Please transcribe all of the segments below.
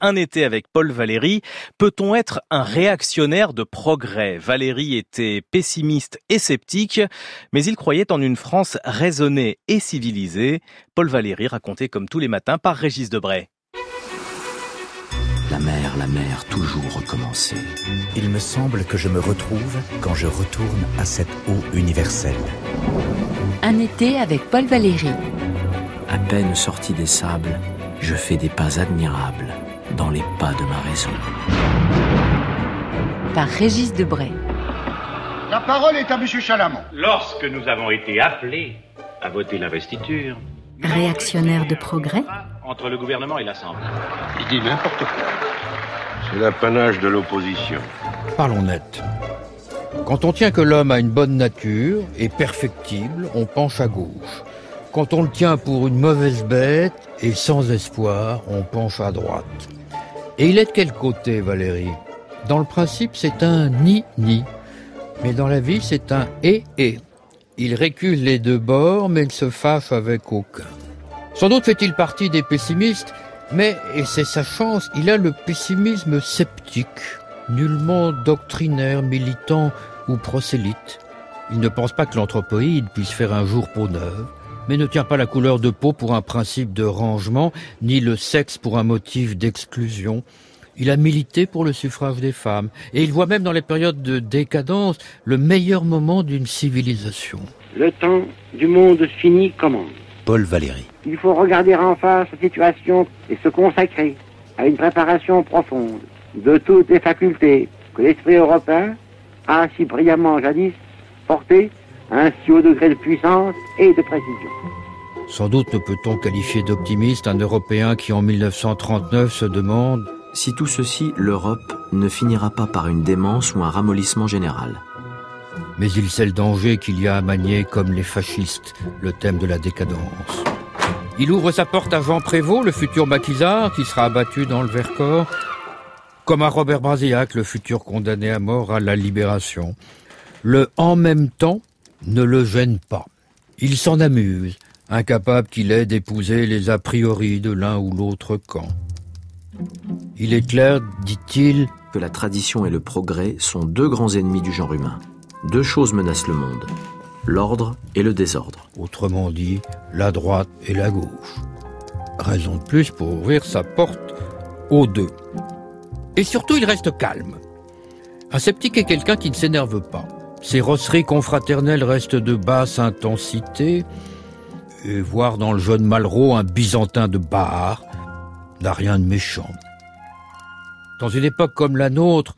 Un été avec Paul Valéry. Peut-on être un réactionnaire de progrès? Valéry était pessimiste et sceptique, mais il croyait en une France raisonnée et civilisée. Paul Valéry raconté comme tous les matins par Régis Debray. La mer, la mer, toujours recommencer. Il me semble que je me retrouve quand je retourne à cette eau universelle. Un été avec Paul Valéry. À peine sorti des sables, je fais des pas admirables dans les pas de ma raison. Par Régis Debray. La parole est à M. Chalamont. Lorsque nous avons été appelés à voter l'investiture, Réactionnaire de progrès entre le gouvernement et l'Assemblée. Il dit n'importe quoi. C'est l'apanage de l'opposition. Parlons net. Quand on tient que l'homme a une bonne nature et perfectible, on penche à gauche. Quand on le tient pour une mauvaise bête et sans espoir, on penche à droite. Et il est de quel côté, Valérie? Dans le principe, c'est un ni-ni. Mais dans la vie, c'est un et-et. Il récuse les deux bords, mais ne se fâche avec aucun. Sans doute fait-il partie des pessimistes, mais, et c'est sa chance, il a le pessimisme sceptique, nullement doctrinaire, militant ou prosélyte. Il ne pense pas que l'anthropoïde puisse faire un jour peau neuve, mais ne tient pas la couleur de peau pour un principe de rangement, ni le sexe pour un motif d'exclusion. Il a milité pour le suffrage des femmes, et il voit même dans les périodes de décadence le meilleur moment d'une civilisation. Le temps du monde fini commence. Paul Valéry. Il faut regarder en face la situation et se consacrer à une préparation profonde de toutes les facultés que l'esprit européen a si brillamment jadis porté à un si haut degré de puissance et de précision. Sans doute ne peut-on qualifier d'optimiste un Européen qui en 1939 se demande Si tout ceci, l'Europe ne finira pas par une démence ou un ramollissement général. Mais il sait le danger qu'il y a à manier comme les fascistes, le thème de la décadence. Il ouvre sa porte à Jean Prévost, le futur maquisard, qui sera abattu dans le Vercors, comme à Robert Brasillac, le futur condamné à mort à la libération. Le en même temps ne le gêne pas. Il s'en amuse, incapable qu'il est d'épouser les a priori de l'un ou l'autre camp. Il est clair, dit-il, Que la tradition et le progrès sont deux grands ennemis du genre humain. Deux choses menacent le monde, l'ordre et le désordre. autrement dit, la droite et la gauche. Raison de plus pour ouvrir sa porte aux deux. Et surtout, il reste calme. Un sceptique est quelqu'un qui ne s'énerve pas. Ses rosseries confraternelles restent de basse intensité, et voir dans le jeune Malraux un byzantin de bar n'a rien de méchant. Dans une époque comme la nôtre,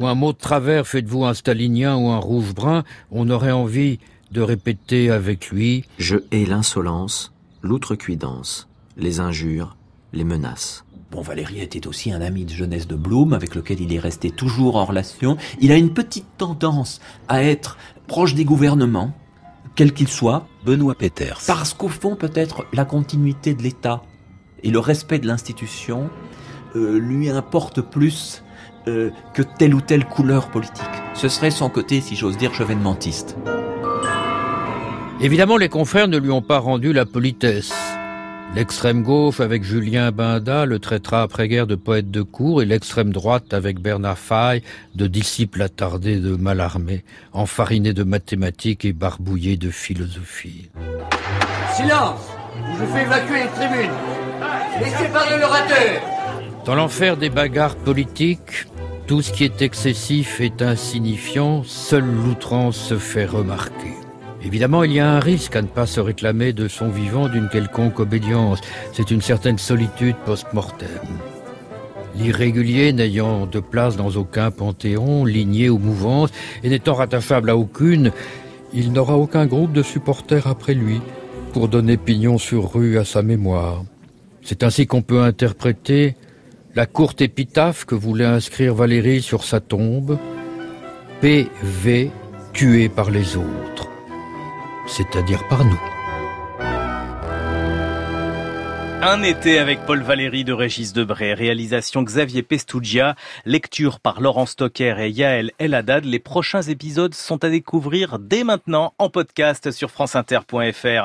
où un mot de travers fait de vous un stalinien ou un rouge-brun, on aurait envie de répéter avec lui Je hais l'insolence, l'outrecuidance, les injures, les menaces. Bon, Valéry était aussi un ami de jeunesse de Blum, avec lequel il est resté toujours en relation. Il a une petite tendance à être proche des gouvernements, quels qu'ils soient, Benoît Peters. parce qu'au fond, peut-être, la continuité de l'État et le respect de l'institution euh, lui importe plus euh, que telle ou telle couleur politique. Ce serait son côté, si j'ose dire, chevènementiste. Évidemment, les confrères ne lui ont pas rendu la politesse. L'extrême gauche avec Julien Binda le traitera après-guerre de poète de cour et l'extrême droite avec Bernard Faye de disciple attardé de Mallarmé, enfariné de mathématiques et barbouillé de philosophie. Silence Je fais évacuer les tribunes Laissez parler l'orateur Dans l'enfer des bagarres politiques, tout ce qui est excessif est insignifiant, seule l'outrance se fait remarquer. Évidemment, il y a un risque à ne pas se réclamer de son vivant d'une quelconque obédience. C'est une certaine solitude post-mortem. L'irrégulier n'ayant de place dans aucun panthéon, lignée ou mouvance, et n'étant rattachable à aucune, il n'aura aucun groupe de supporters après lui pour donner pignon sur rue à sa mémoire. C'est ainsi qu'on peut interpréter la courte épitaphe que voulait inscrire Valérie sur sa tombe. PV tué par les autres, c'est-à-dire par nous. Un été avec Paul Valéry de Régis Debray, réalisation Xavier Pestougia, lecture par Laurent Stocker et Yaël Eladad. Les prochains épisodes sont à découvrir dès maintenant en podcast sur franceinter.fr.